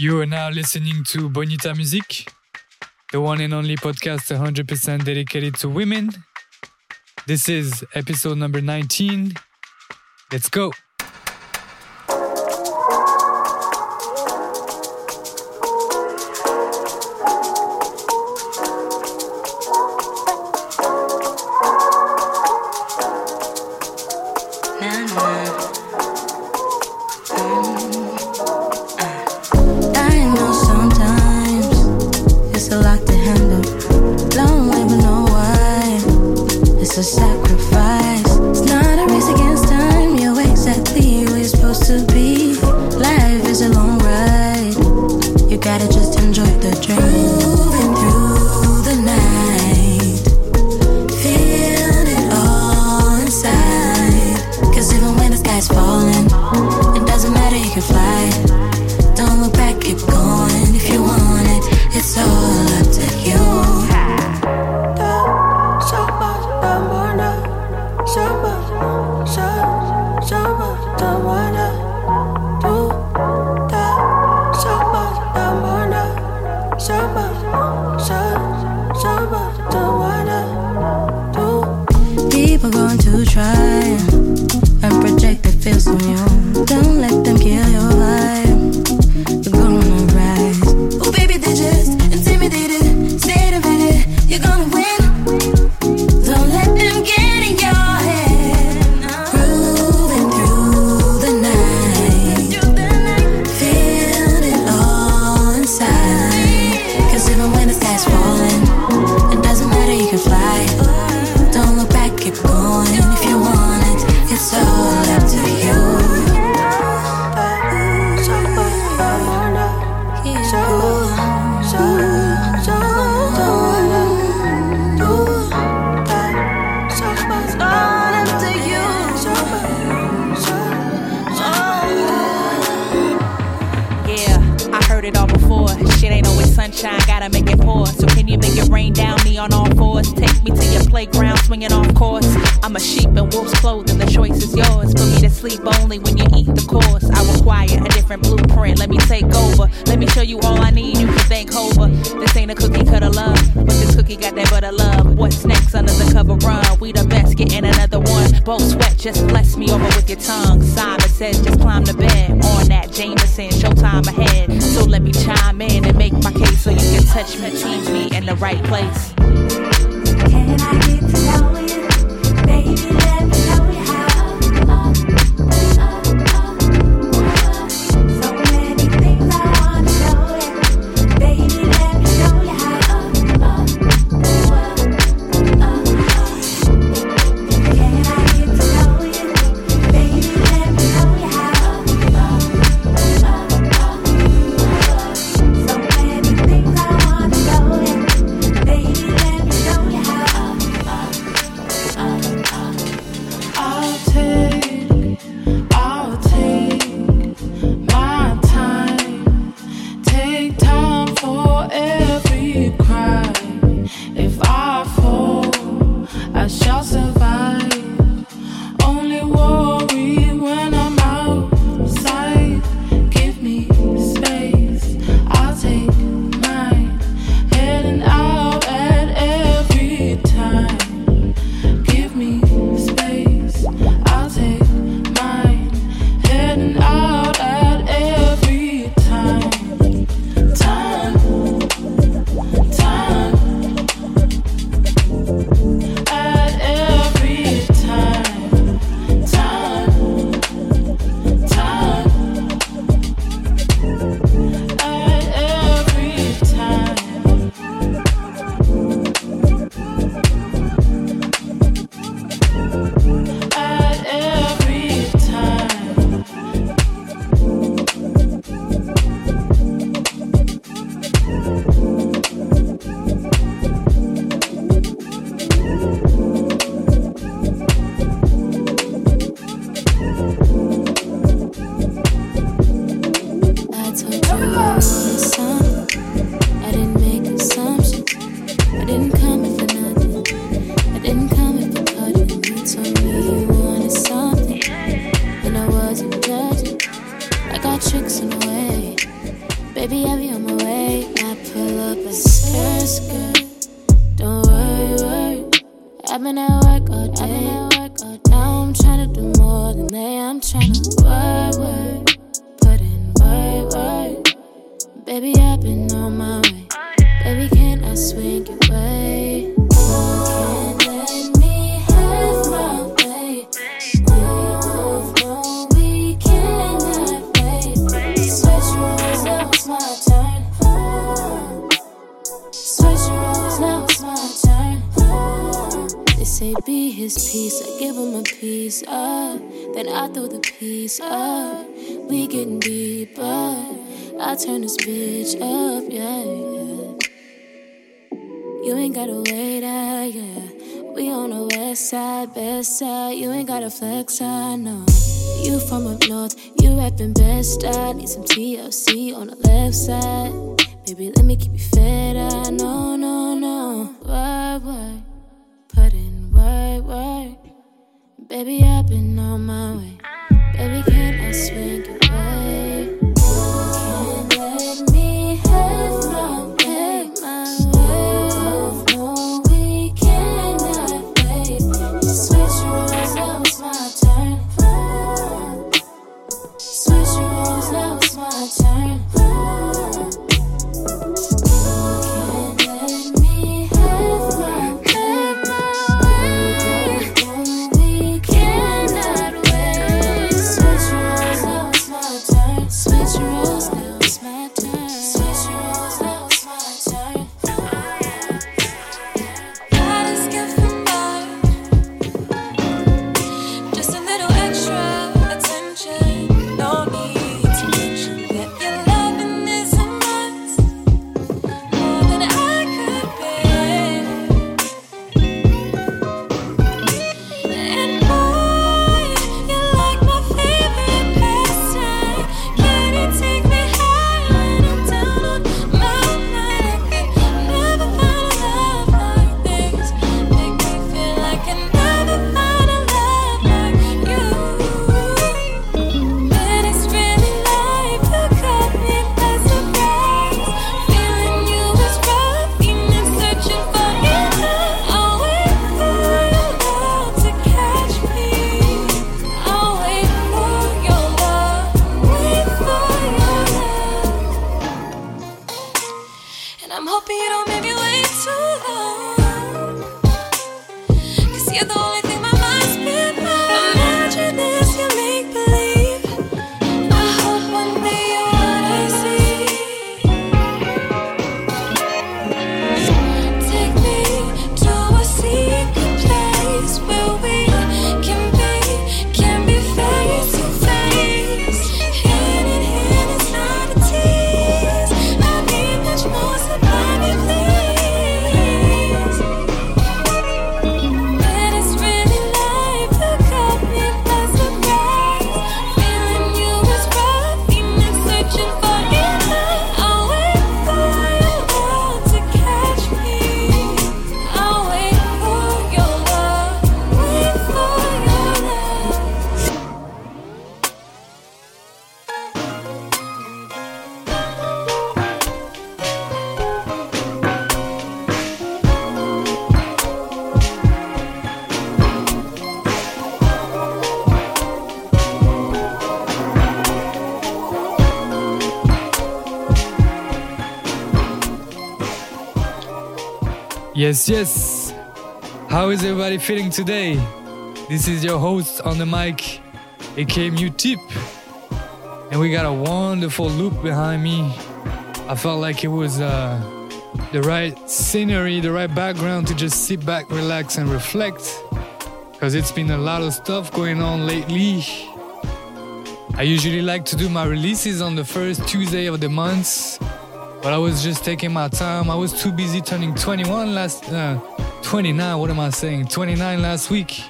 You are now listening to Bonita Music, the one and only podcast 100% dedicated to women. This is episode number 19. Let's go. swinging off course. I'm a sheep in wolf's clothing, the choice is yours. For me to sleep only when you eat the course. I require a different blueprint, let me take over. Let me show you all I need, you can thank over. This ain't a cookie cutter love, but this cookie got that butter love. What's next under the cover run? We the best, getting another one. Both sweat, just bless me over with your tongue. Simon says, just climb the bed. On that Jameson, showtime ahead. So let me chime in and make my case so you can touch me, change me in the right place and I get to know. Side. You ain't gotta flex, I know. You from up north, you rapping best. I need some TLC on the left side. Baby, let me keep you fed. I know, no, no. Work, work. Put in work, work. Baby, I've been on my way. Baby, can I swing Yes, yes. How is everybody feeling today? This is your host on the mic, aka Mute Tip. And we got a wonderful loop behind me. I felt like it was uh, the right scenery, the right background to just sit back, relax, and reflect. Because it's been a lot of stuff going on lately. I usually like to do my releases on the first Tuesday of the month, but I was just taking my time. I was too busy turning 21 last, uh, 29, what am I saying? 29 last week,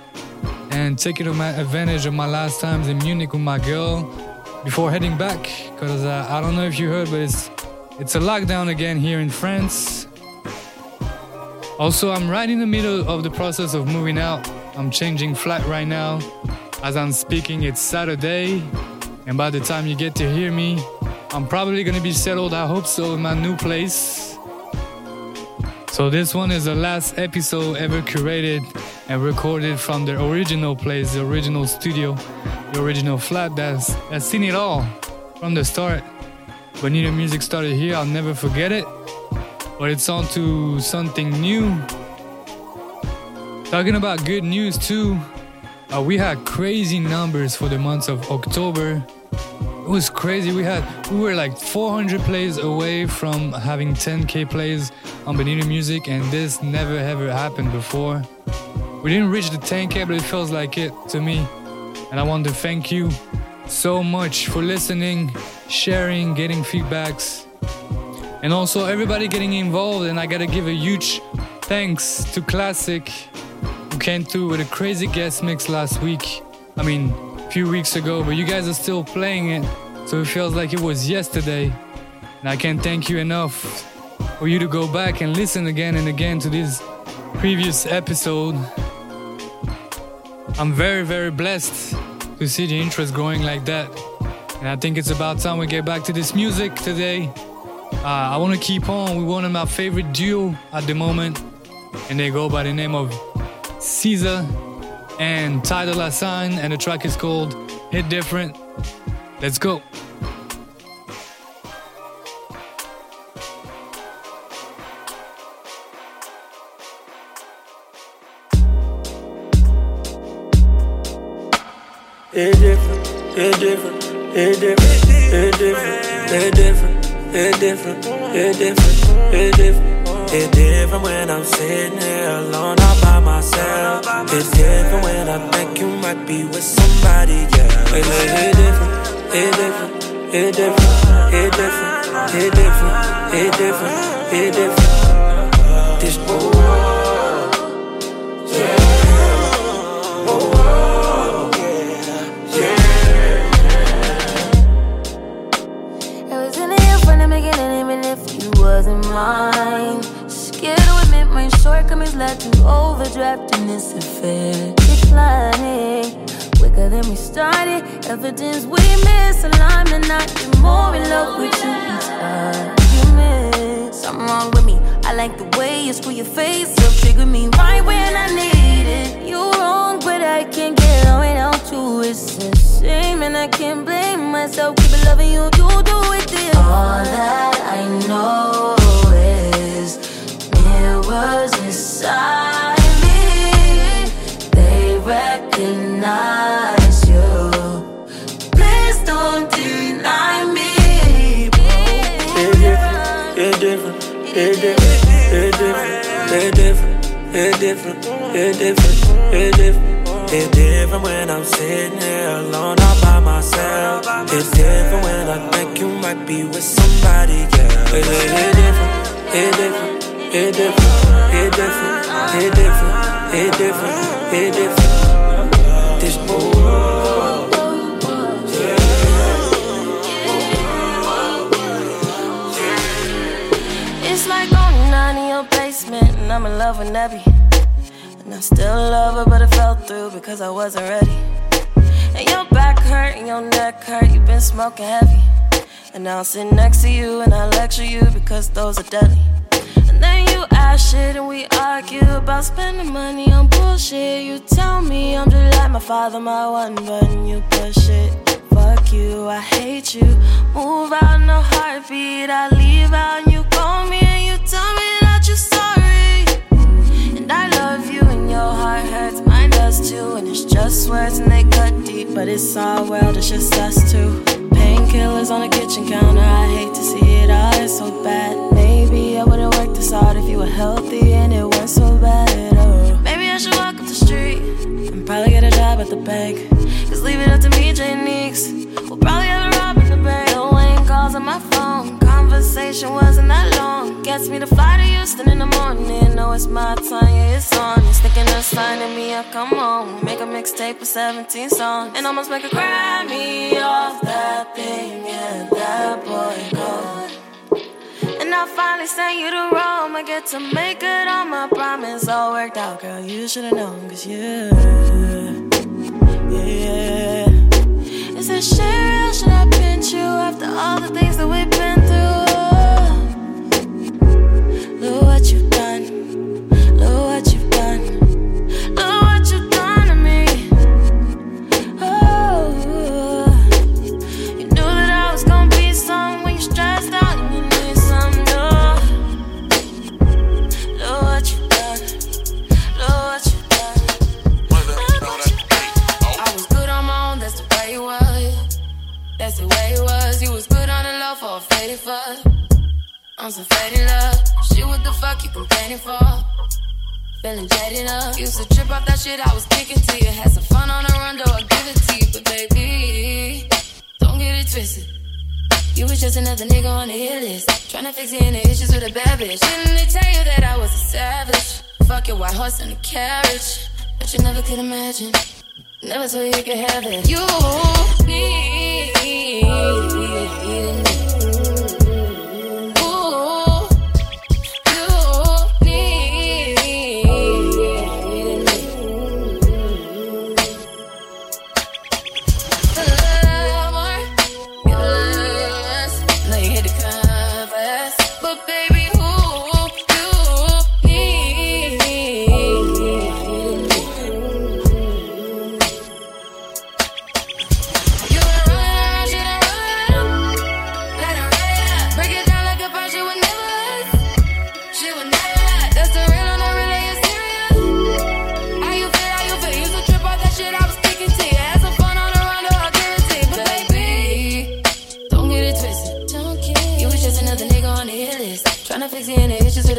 and taking advantage of my last times in Munich with my girl before heading back. Because uh, I don't know if you heard, but it's it's a lockdown again here in France. Also, I'm right in the middle of the process of moving out. I'm changing flat right now. As I'm speaking, it's Saturday, and by the time you get to hear me, I'm probably gonna be settled, I hope so, in my new place. So this one is the last episode ever curated and recorded from the original place, the original studio, the original flat that's, that's seen it all from the start. Bonita Music started here, I'll never forget it. But it's on to something new. Talking about good news too, uh, we had crazy numbers for the months of October. It was crazy. We had we were like 400 plays away from having 10k plays on Bonita Music, and this never ever happened before. We didn't reach the 10k, but it feels like it to me. And I want to thank you so much for listening, sharing, getting feedbacks, and also everybody getting involved. And I gotta give a huge thanks to Classic who came through with a crazy guest mix last week. I mean, few weeks ago, but you guys are still playing it, so it feels like it was yesterday. And I can't thank you enough for you to go back and listen again and again to this previous episode. I'm very, very blessed to see the interest growing like that. And I think it's about time we get back to this music today. Uh, I want to keep on with one of my favorite duo at the moment, and they go by the name of SZA and Ty Dolla Sign, and the track is called Hit Different. Let's go. It different, it different, it different, it different, it different, it different, it different. It's different when I'm sitting here alone all by myself. It's different when I think you might be with somebody, yeah. It, it different, it different, it different, it different, it different, it different, it different. This if you wasn't mine. Scared admit my shortcomings led to overdraft in this affair. Declining quicker than we started. Evidence we misalignment. I get more in love with you each argument. Something wrong with me. I like the way you screw your face up, trigger me right when I need it. You wrong, but I can't get on without you. It's a shame, and I can't blame myself. Keep loving you, you do it this. All that I know mirrors inside me. They recognize you. Please don't deny me. It different, it different, it different, it different, it different, it different, it different. It's different when I'm sitting here alone all by myself. It's different when I think you might be with somebody, yeah. It, it, it different, it different, it different, it different, it different, it different, it different. This It's like going down in your basement, and I'm in love with Nebby. And I still love her, but it fell through because I wasn't ready. And your back hurt and your neck hurt, you've been smoking heavy. And now I'm sitting next to you, and I lecture you because those are deadly. Then you ask shit, and we argue about spending money on bullshit. You tell me I'm just like my father, my one button, you push it. Fuck you, I hate you. Move out in a heartbeat, I leave out and you call me and you tell me does too. And it's just words and they cut deep, but it's our world, it's just us two. Painkillers on the kitchen counter, I hate to see it all, it's so bad. Maybe I wouldn't work this hard if you were healthy and it weren't so bad. Oh, maybe I should walk up the street and probably get a job at the bank. Cause leave it up to me, J Neeks. We'll probably have a rob in the bank. No Wayne calls on my phone. Conversation wasn't that long. Gets me to fly to Houston in the morning. Know it's my time, yeah. It's Thinking of signing me up, come on. Make a mixtape with 17 songs. And almost make a me off that thing, and that boy gone. And I finally sent you to Rome. I get to make it on my promise. All worked out, girl. You should've known, cause you. Yeah. Is this shit real? Should I pinch you after all the things that we've been through? for? I'm so fed in love. Shit, what the fuck you complaining for? Feeling jaded up. Used to trip off that shit I was kicking to you. Had some fun on the run, though I give it to you. But baby, don't get it twisted. You was just another nigga on the hit list. Trying to fix any issues with a bad bitch. Didn't they tell you that I was a savage? Fuck your white horse and a carriage. But you never could imagine. Never thought you could have it. You need.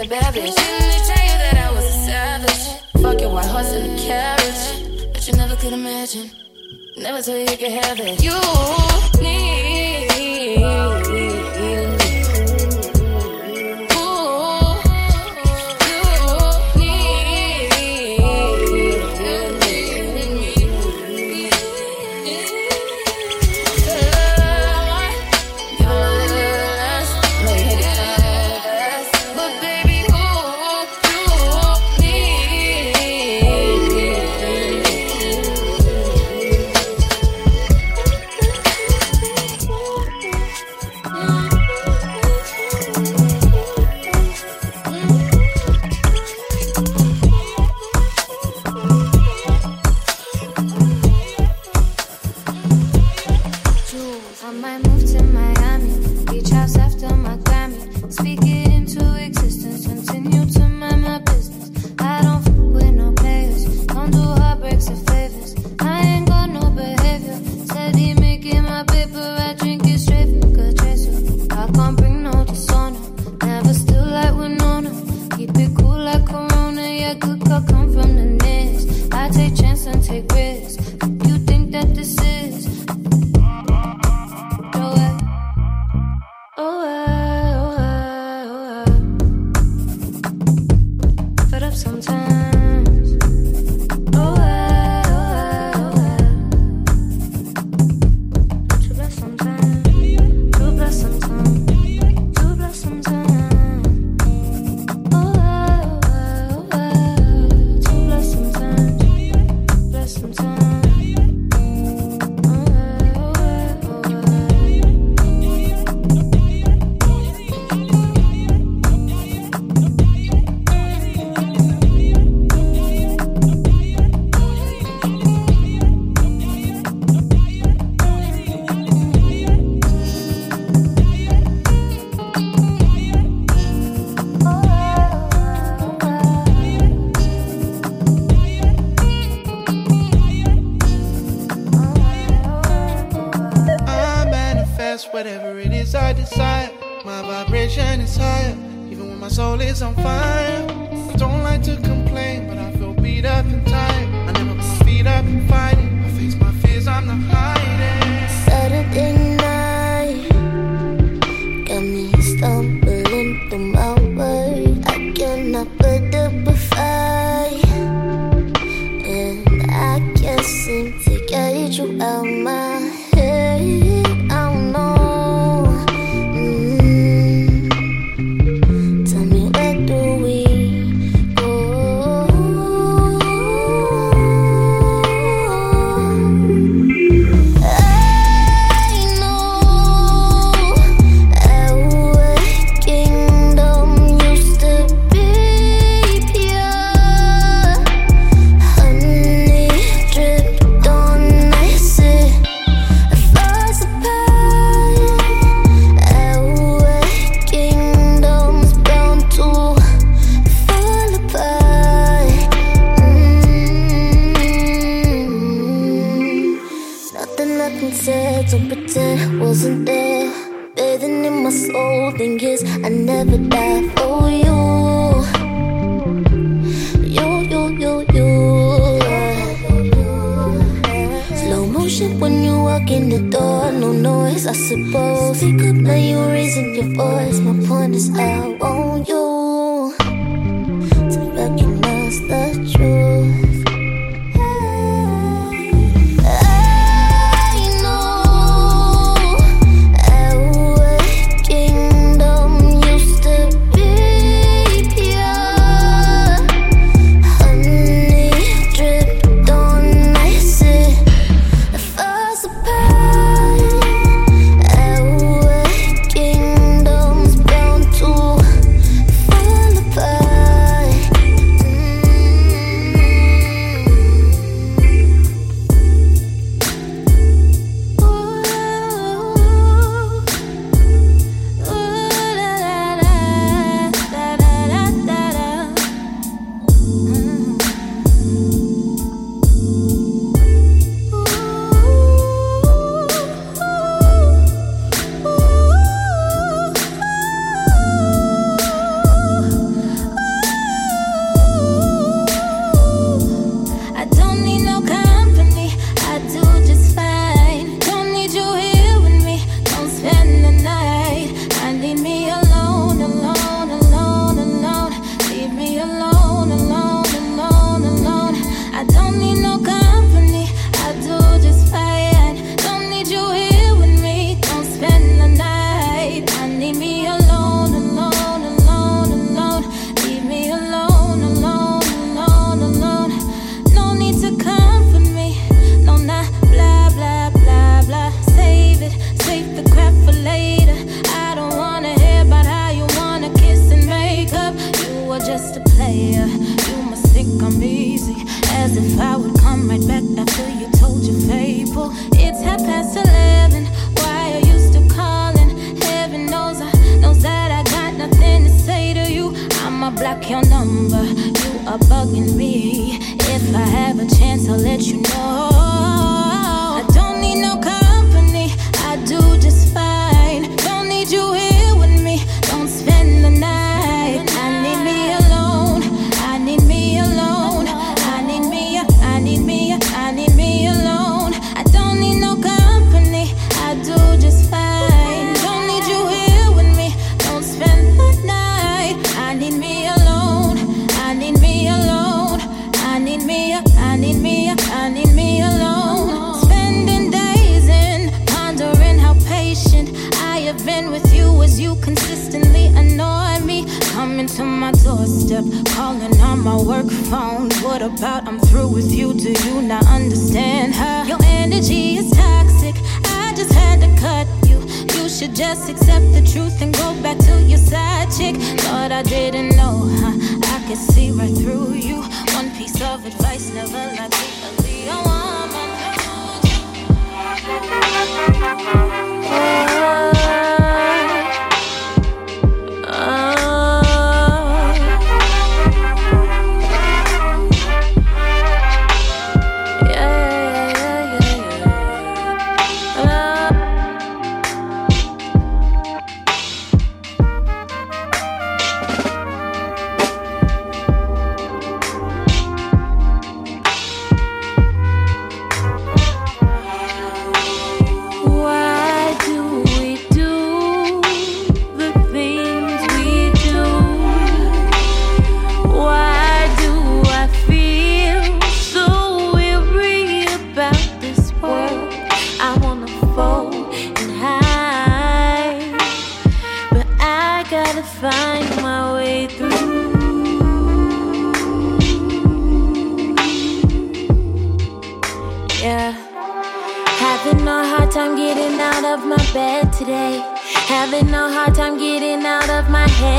the babbage. Didn't tell you that I was a savage? Fuck your white horse and a carriage. But you never could imagine. Never thought you could have it. You need.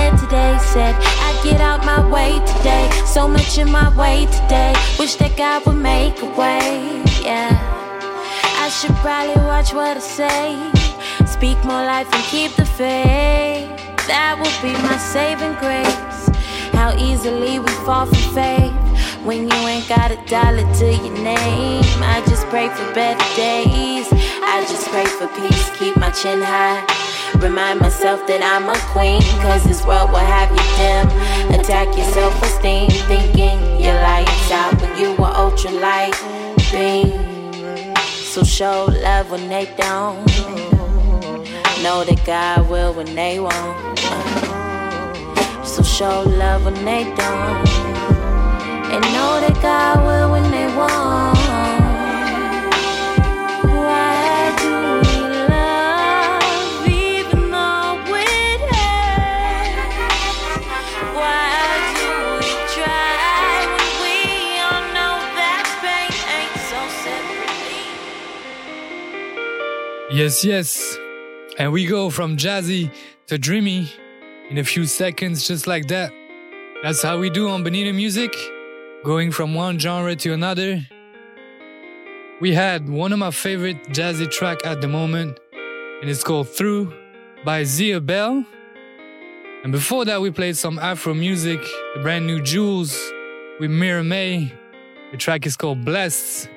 head today. Said I'd get out my way today. So much in my way today. Wish that God would make a way. Yeah, I should probably watch what I say. Speak more life and keep the faith. That will be my saving grace. How easily we fall from faith when you ain't got a dollar to your name. I just pray for better days. I just pray for peace. Keep my chin high remind myself that I'm a queen. Cause this world will have you dim. Attack your self esteem, thinking your lights out when you were ultra light beam. So show love when they don't. Know that God will when they won't. So show love when they don't. And know that God will when they won't. Yes, yes. And we go from jazzy to dreamy in a few seconds, just like that. That's how we do on Bonita Music, going from one genre to another. We had one of my favorite jazzy track at the moment, and it's called Through by Zia Bell. And before that, we played some Afro music, the brand new Jules with Mira May. The track is called Blessed.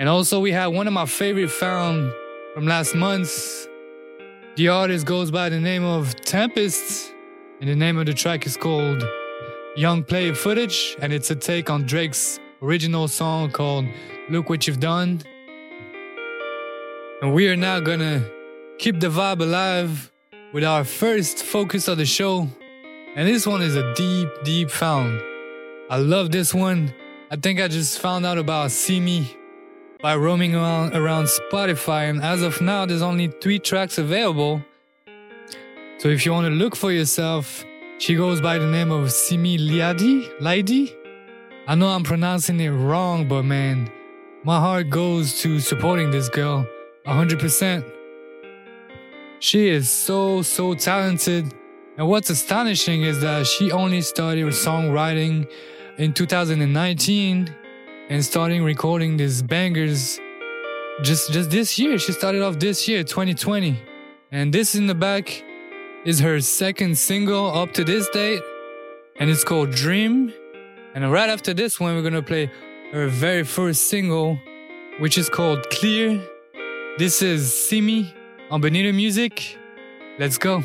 And also, we had one of my favorite found from last month's. The artist goes by the name of Tempest, and the name of the track is called Young Player Footage, and it's a take on Drake's original song called Look What You've Done. And we are now gonna keep the vibe alive with our first focus of the show. And this one is a deep, deep found. I love this one. I think I just found out about Simi by roaming around, around Spotify, and as of now, there's only three tracks available. So if you want to look for yourself, she goes by the name of Simi Liadi. Liadi? I know I'm pronouncing it wrong, but man, my heart goes to supporting this girl 100%. She is so, so talented. And what's astonishing is that she only started songwriting in 2019 and starting recording these bangers just just this year. She started off this year, 2020. And this in the back is her second single up to this date, and it's called Dream. And right after this one, we're gonna play her very first single, which is called Clear. This is Simi on Bonita Music. Let's go.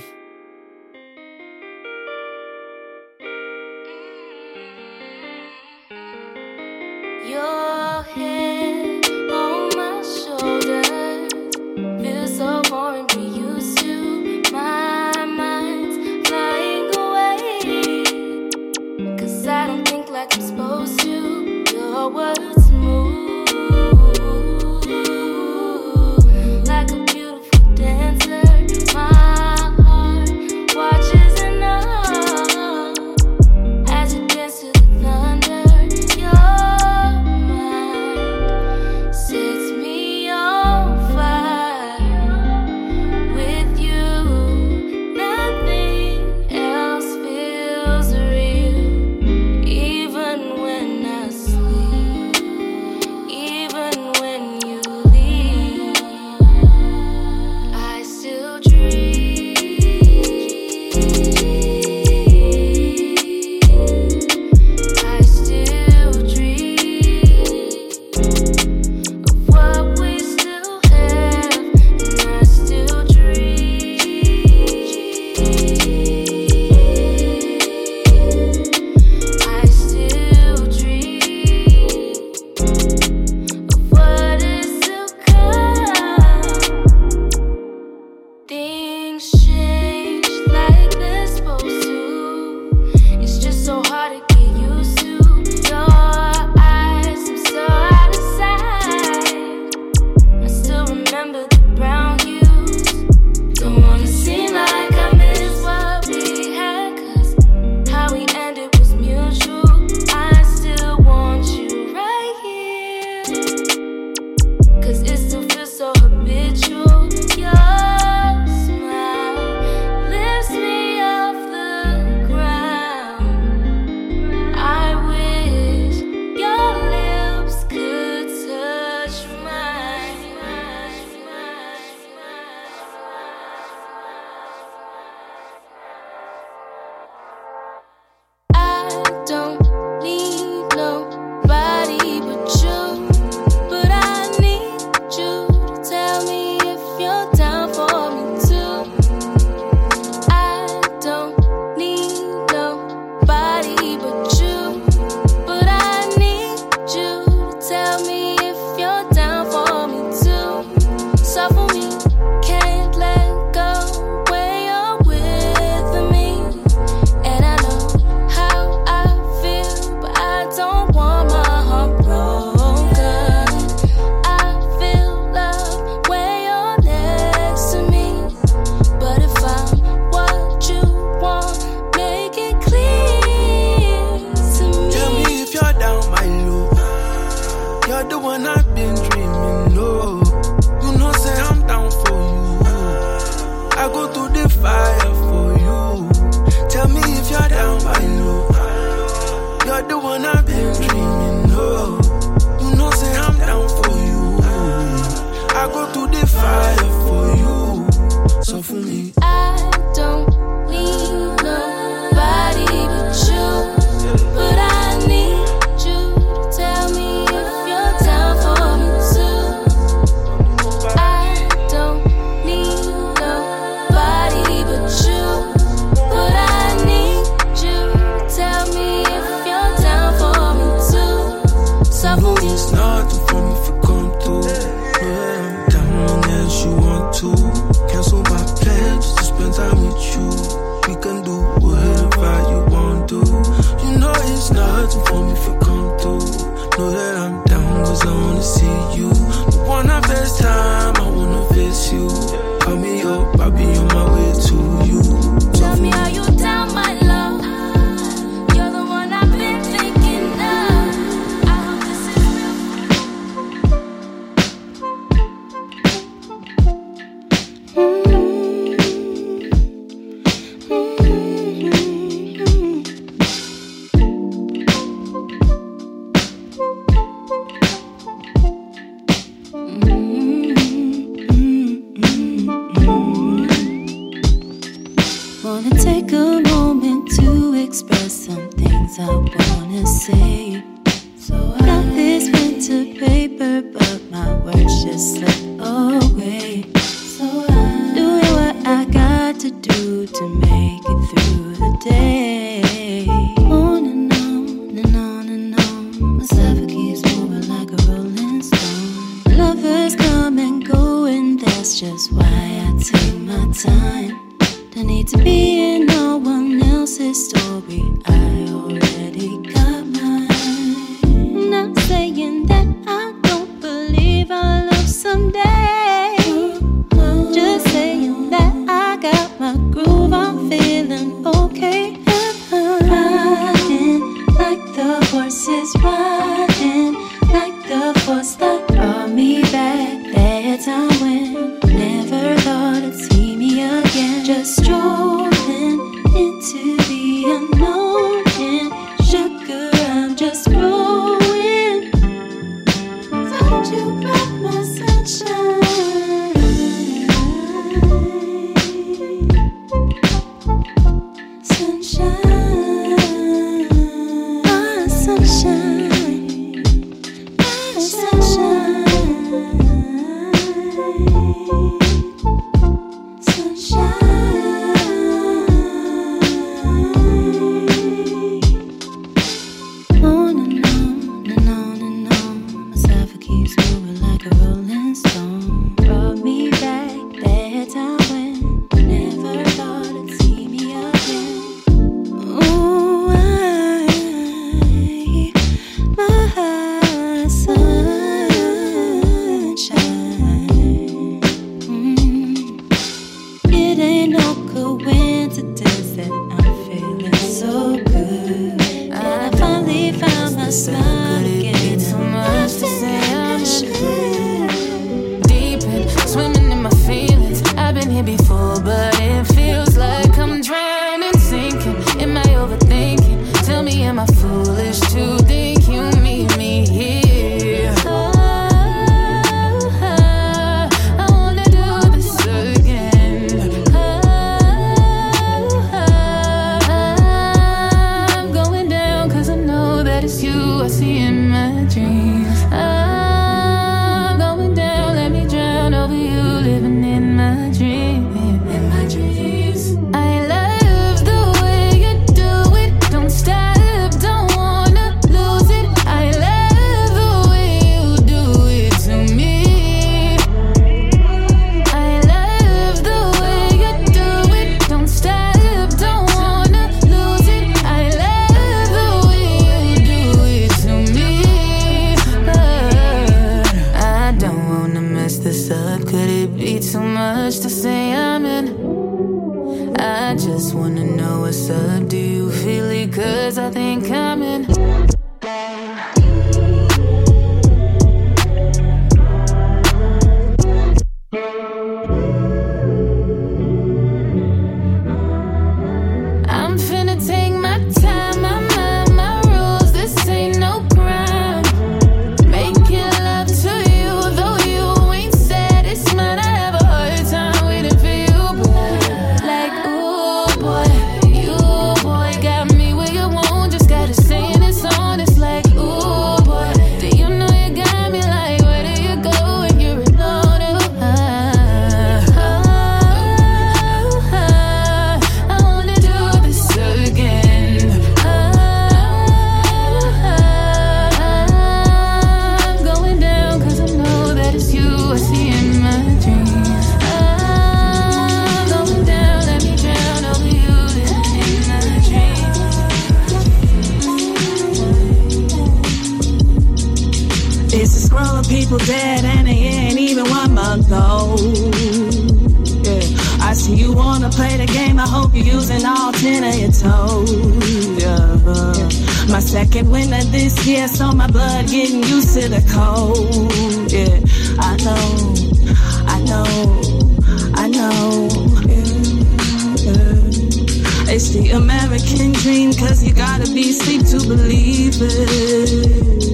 You gotta be asleep to believe it.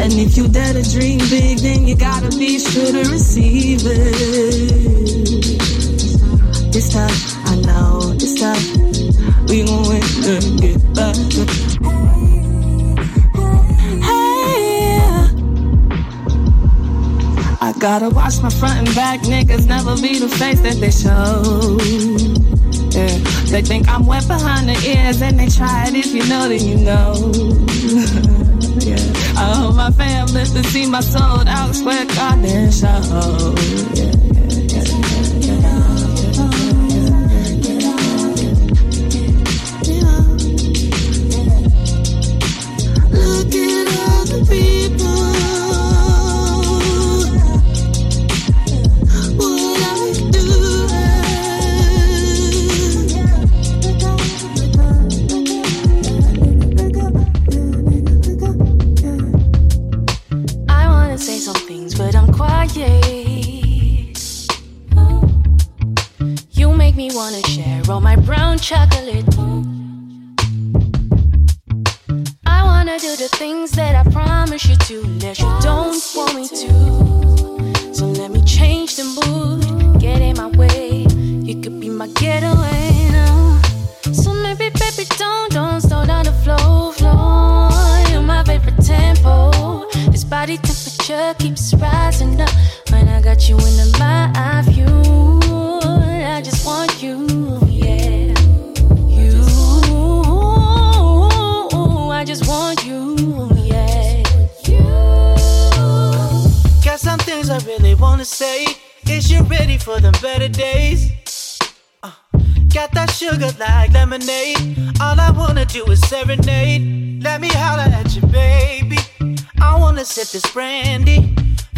And if you dare to dream big, then you gotta be sure to receive it. It's time, I know, it's time, We gon' win and get back. Hey, I gotta watch my front and back. Niggas never be the face that they show. Yeah. They think I'm wet behind the ears and they try it if you know, then you know. yeah. I hope my fam live to see my sold out sweat garden show. Yeah,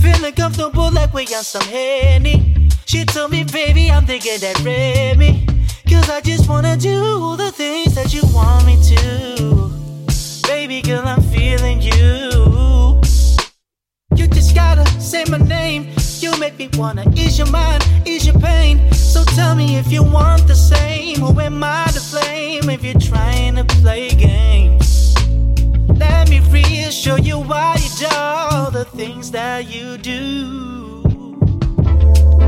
Feeling comfortable like we on some Henny. She told me, baby, I'm thinking that Remy. Cause I just wanna do the things that you want me to. Baby girl, I'm feeling you. You just gotta say my name. You make me wanna ease your mind, ease your pain. So tell me if you want the same. Or am I to blame if you're trying to play games? Let me reassure you why you do all the things that you do.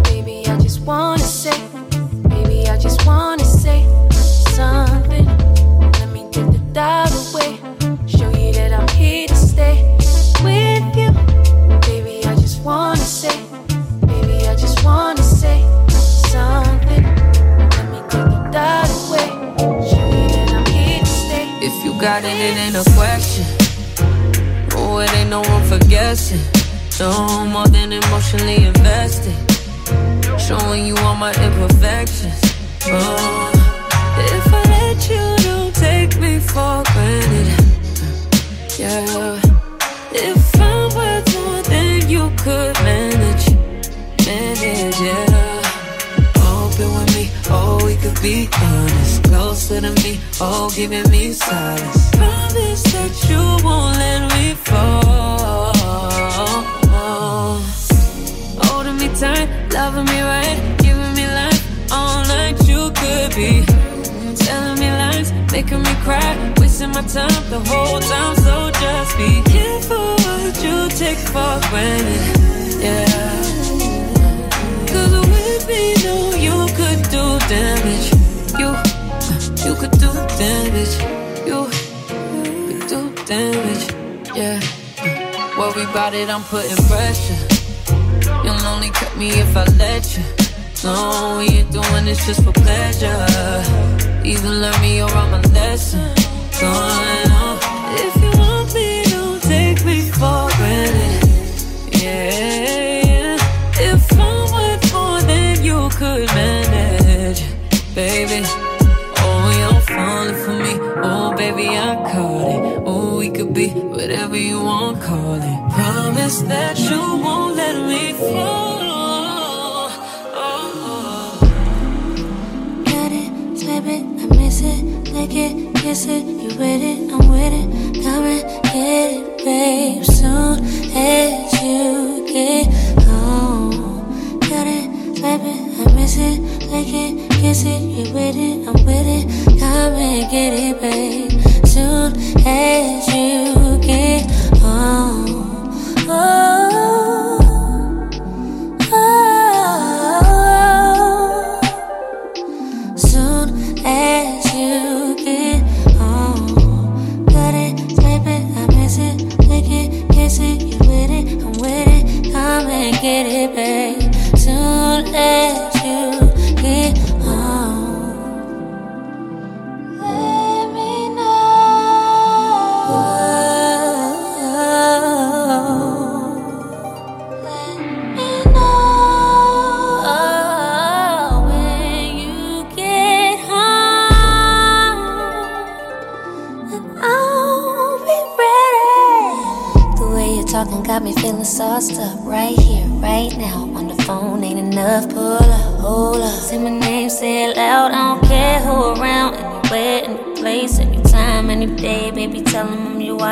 Baby, I just wanna say, baby, I just wanna say something. Let me get the doubt away. Show you that I'm here to stay with you. Baby, I just wanna got it, it ain't a question. Oh, it ain't no room for guessing. No more than emotionally invested. Showing you all my imperfections. Oh, if I let you, don't take me for granted. Yeah. If I'm worth more than you could manage, manage, yeah. Oh, we could be honest. Closer to me, oh, giving me solace. Promise that you won't let me fall. Oh, Holding me tight, loving me right, giving me life all night. You could be telling me lies, making me cry, wasting my time the whole time. So just be careful what you take for granted. Yeah. Me, no, you could do damage. You, you could do damage. You could do damage. Yeah. Worry about it, I'm putting pressure. You'll only cut me if I let you. No, we ain't doing this just for pleasure. Even learn me or I'm a lesson. Going you want, call it. Promise that you won't let me fall. Oh, Got it, slap it, I miss it, lick it, kiss it, you with it, I'm with it, come and get it, babe, soon as you get home. Got it, slap it, I miss it, lick it, kiss it, you with it, I'm with it, come and get it, babe, soon as you get home. Oh.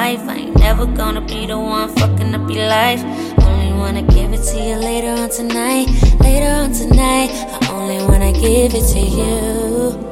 Wife. I ain't never gonna be the one fucking up your life. Only wanna give it to you later on tonight. Later on tonight. I only wanna give it to you,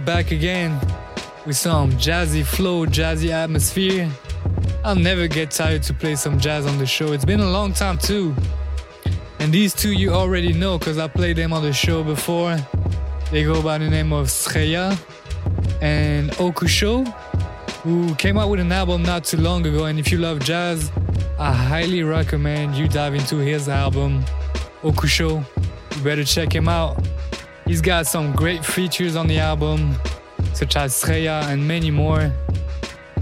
Back again with some jazzy flow, jazzy atmosphere. I'll never get tired to play some jazz on the show. It's been a long time too. And these two you already know because I played them on the show before. They go by the name of Sreya and Okusho, who came out with an album not too long ago. And if you love jazz, I highly recommend you dive into his album, Okusho. You better check him out. He's got some great features on the album, such as Sreya and many more.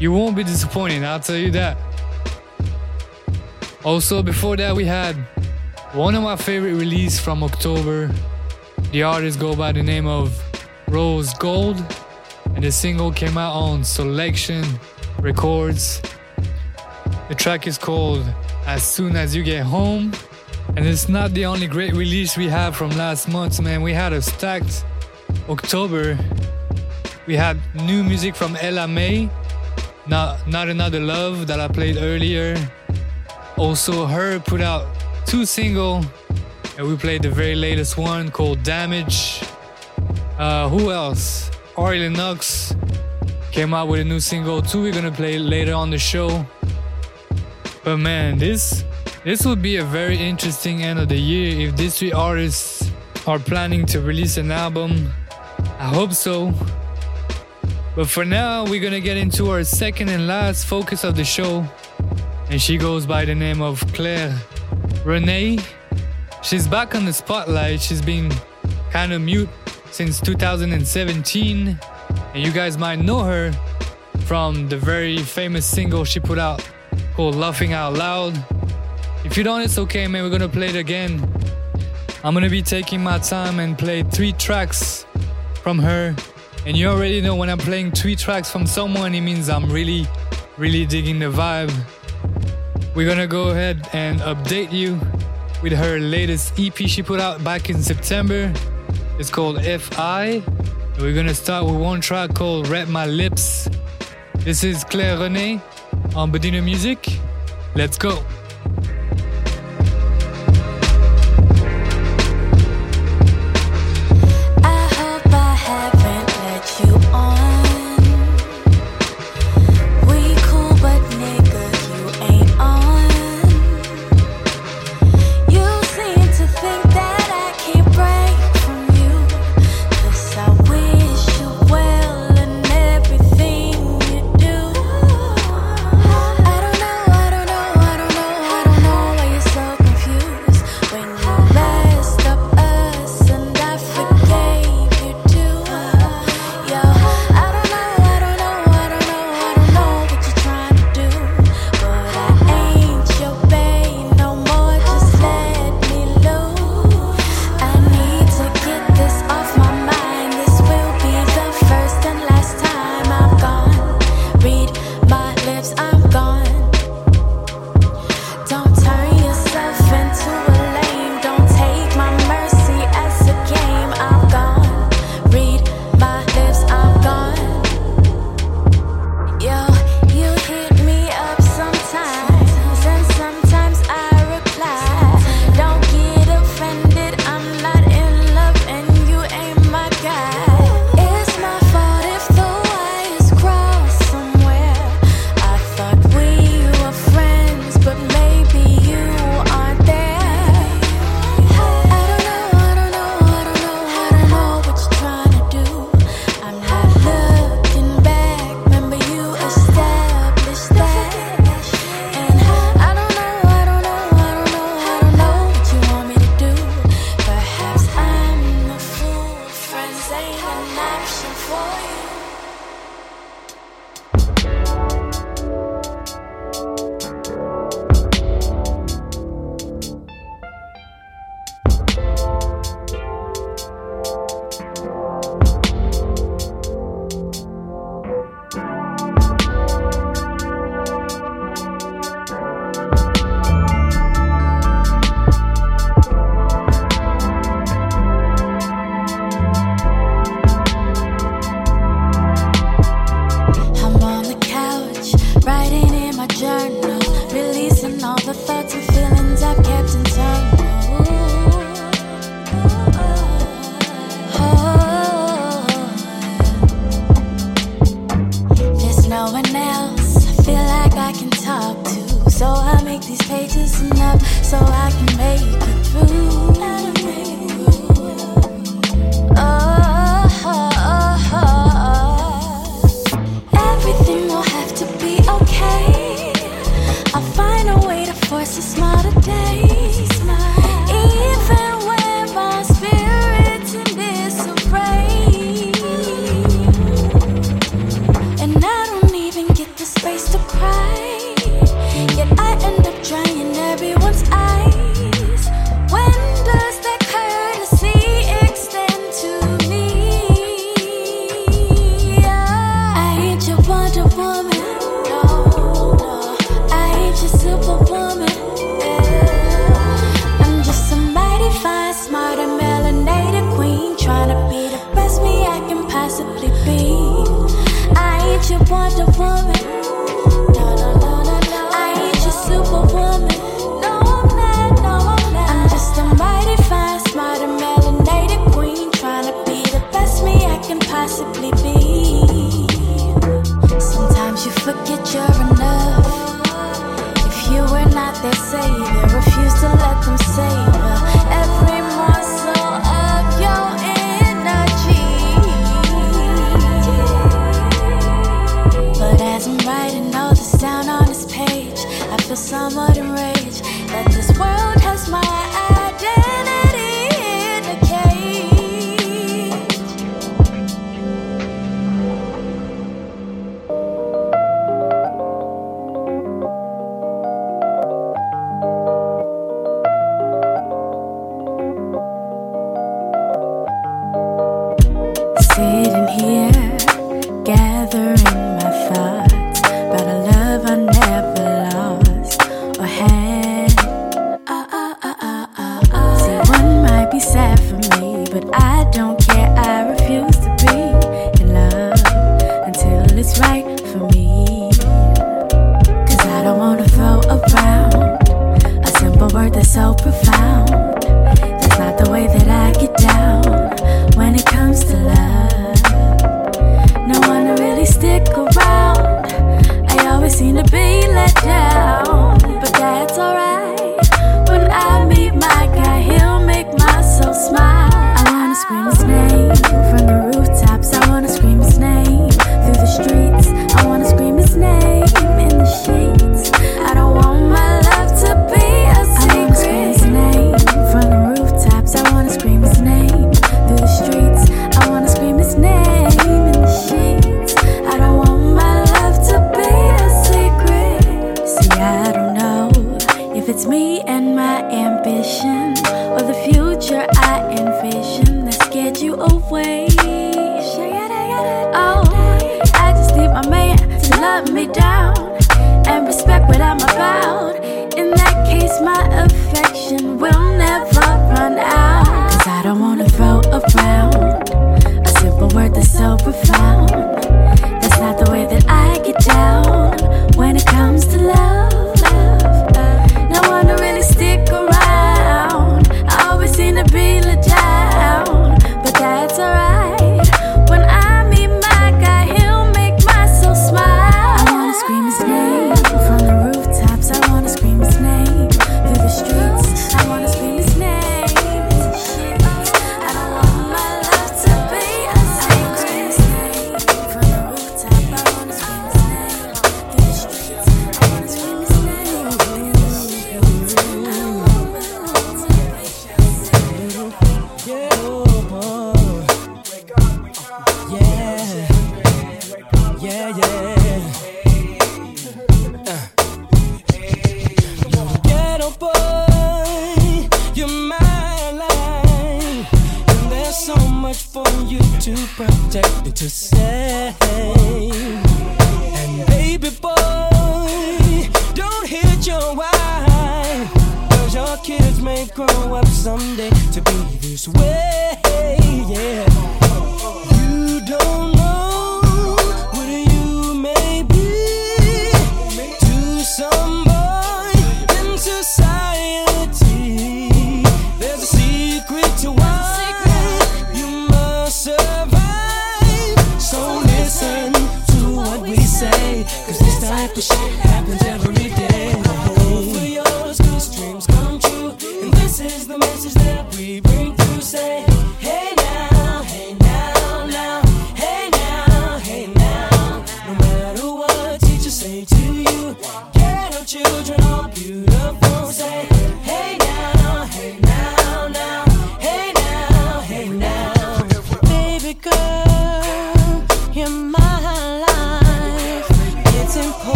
You won't be disappointed, I'll tell you that. Also, before that, we had one of my favorite releases from October. The artist go by the name of Rose Gold, and the single came out on Selection Records. The track is called As Soon As You Get Home. And it's not the only great release we have from last month, man. We had a stacked October. We had new music from Ella Mai, not, not Another Love that I played earlier. Also, H.E.R. put out two single, and we played the very latest one called Damage. Uh, who else? Ari Lennox came out with a new single too. We're gonna play later on the show. But man, this this will be a very interesting end of the year if these three artists are planning to release an album. I hope so. But for now, we're gonna get into our second and last focus of the show, and she goes by the name of Claire Renee. She's back on the spotlight. She's been kind of mute since 2017, and you guys might know her from the very famous single she put out called Laughing Out Loud. If you don't, it's okay, man. We're gonna play it again. I'm gonna be taking my time and play three tracks from her. And you already know when I'm playing three tracks from someone, it means I'm really, really digging the vibe. We're gonna go ahead and update you with her latest EP she put out back in September. It's called FI. We're gonna start with one track called Wrap My Lips. This is Claire Renee on Bedina Music. Let's go.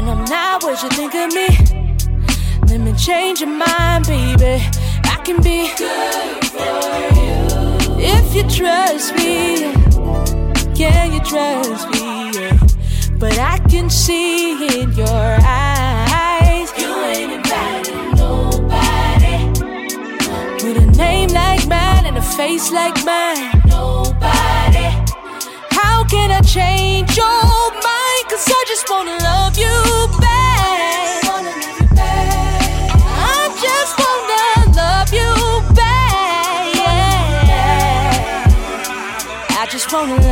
And I'm not what you think of me. Let me change your mind, baby. I can be good for you if you trust me. Can you trust me. But I can see in your eyes you ain't inviting nobody with a name like mine and a face like mine. Nobody. How can I change your mind? Cause I just wanna love you. lonely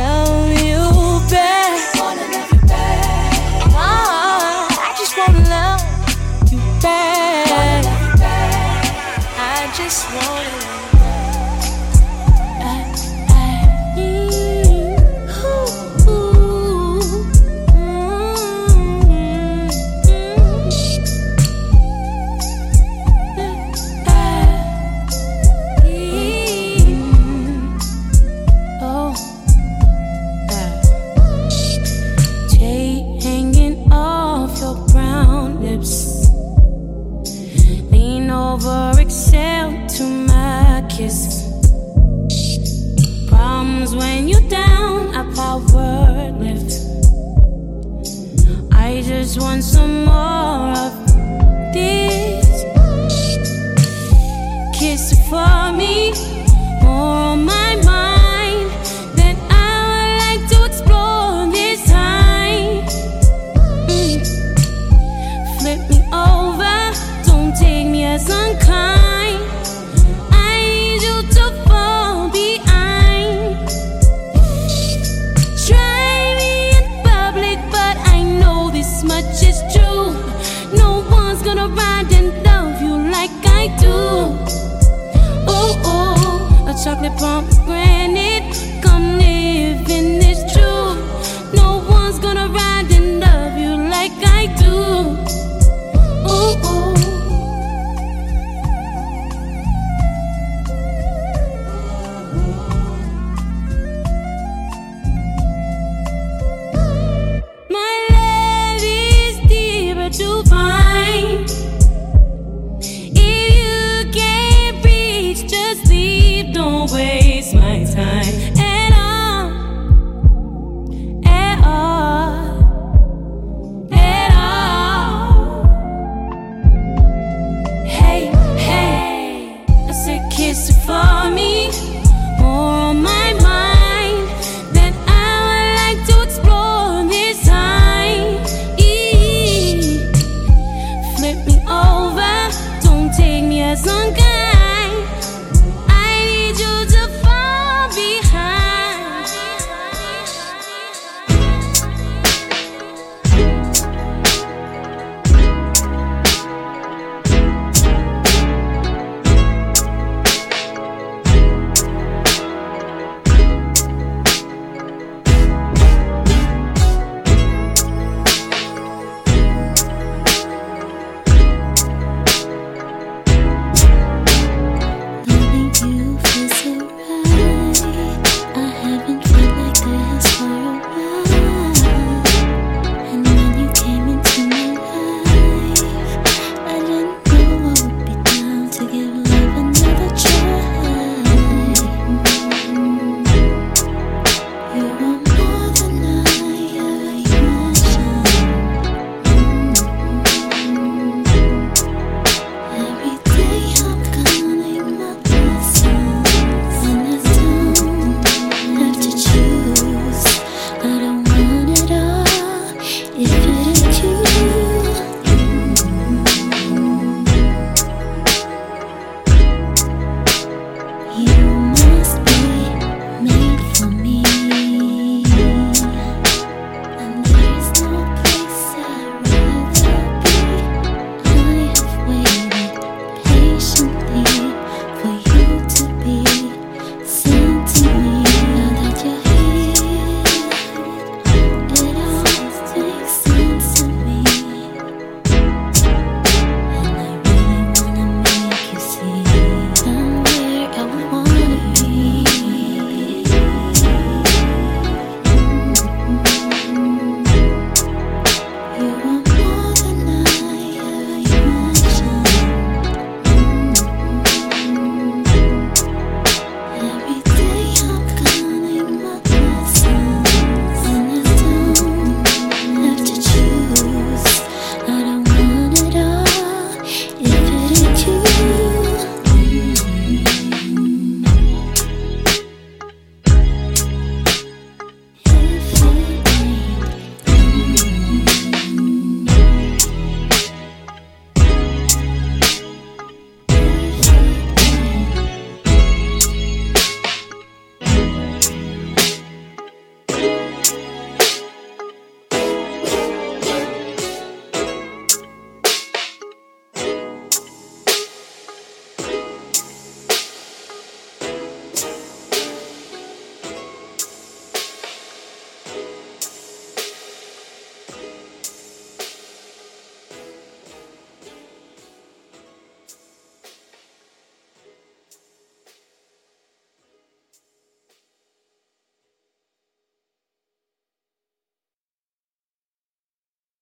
chocolate pomegranate.